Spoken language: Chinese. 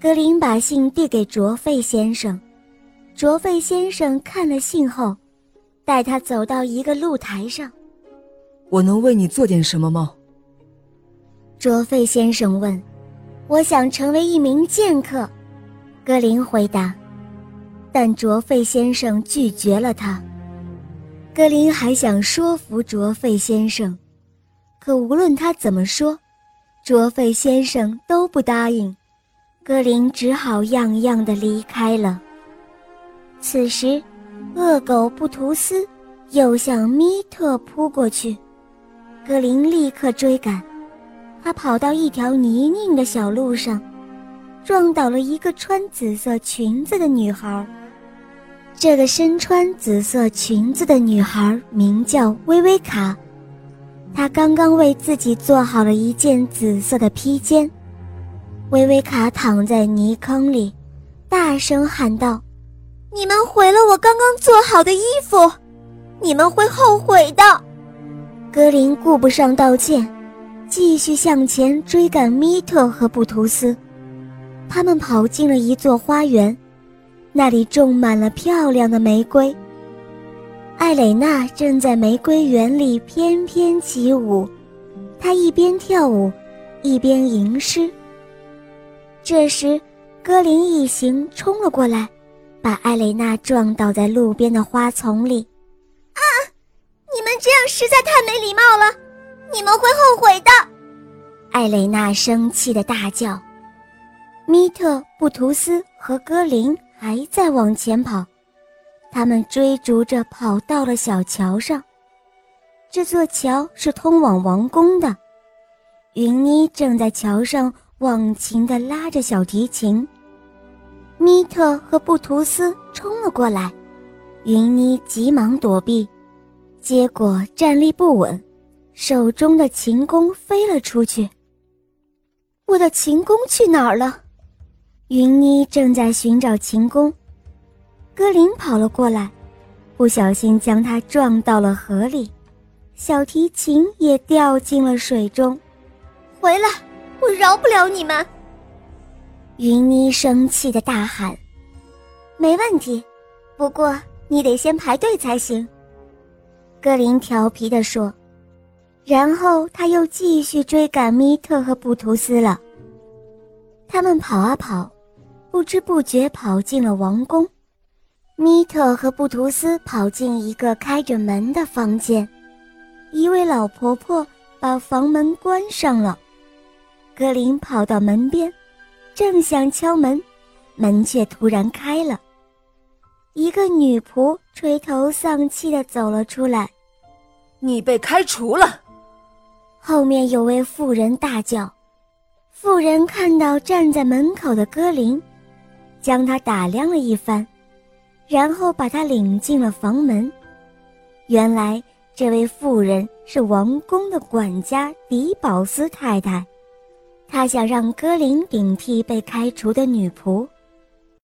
格林把信递给卓费先生，卓费先生看了信后，带他走到一个露台上。我能为你做点什么吗？卓费先生问。我想成为一名剑客，格林回答。但卓费先生拒绝了他。格林还想说服卓费先生，可无论他怎么说，卓费先生都不答应。格林只好样样的离开了。此时，恶狗布图斯又向米特扑过去，格林立刻追赶。他跑到一条泥泞的小路上，撞倒了一个穿紫色裙子的女孩。这个身穿紫色裙子的女孩名叫薇薇卡，她刚刚为自己做好了一件紫色的披肩。薇薇卡躺在泥坑里，大声喊道：“你们毁了我刚刚做好的衣服，你们会后悔的！”格林顾不上道歉。继续向前追赶米特和布图斯，他们跑进了一座花园，那里种满了漂亮的玫瑰。艾蕾娜正在玫瑰园里翩翩起舞，她一边跳舞，一边吟诗。这时，格林一行冲了过来，把艾蕾娜撞倒在路边的花丛里。啊！你们这样实在太没礼貌了。你们会后悔的，艾蕾娜生气的大叫。米特、布图斯和格林还在往前跑，他们追逐着跑到了小桥上。这座桥是通往王宫的。云妮正在桥上忘情地拉着小提琴。米特和布图斯冲了过来，云妮急忙躲避，结果站立不稳。手中的琴弓飞了出去。我的琴弓去哪儿了？云妮正在寻找琴弓。格林跑了过来，不小心将它撞到了河里，小提琴也掉进了水中。回来，我饶不了你们！云妮生气的大喊：“没问题，不过你得先排队才行。”格林调皮地说。然后他又继续追赶米特和布图斯了。他们跑啊跑，不知不觉跑进了王宫。米特和布图斯跑进一个开着门的房间，一位老婆婆把房门关上了。格林跑到门边，正想敲门，门却突然开了。一个女仆垂头丧气的走了出来：“你被开除了。”后面有位妇人大叫，妇人看到站在门口的格林，将他打量了一番，然后把他领进了房门。原来这位妇人是王宫的管家迪宝斯太太，他想让歌林顶替被开除的女仆。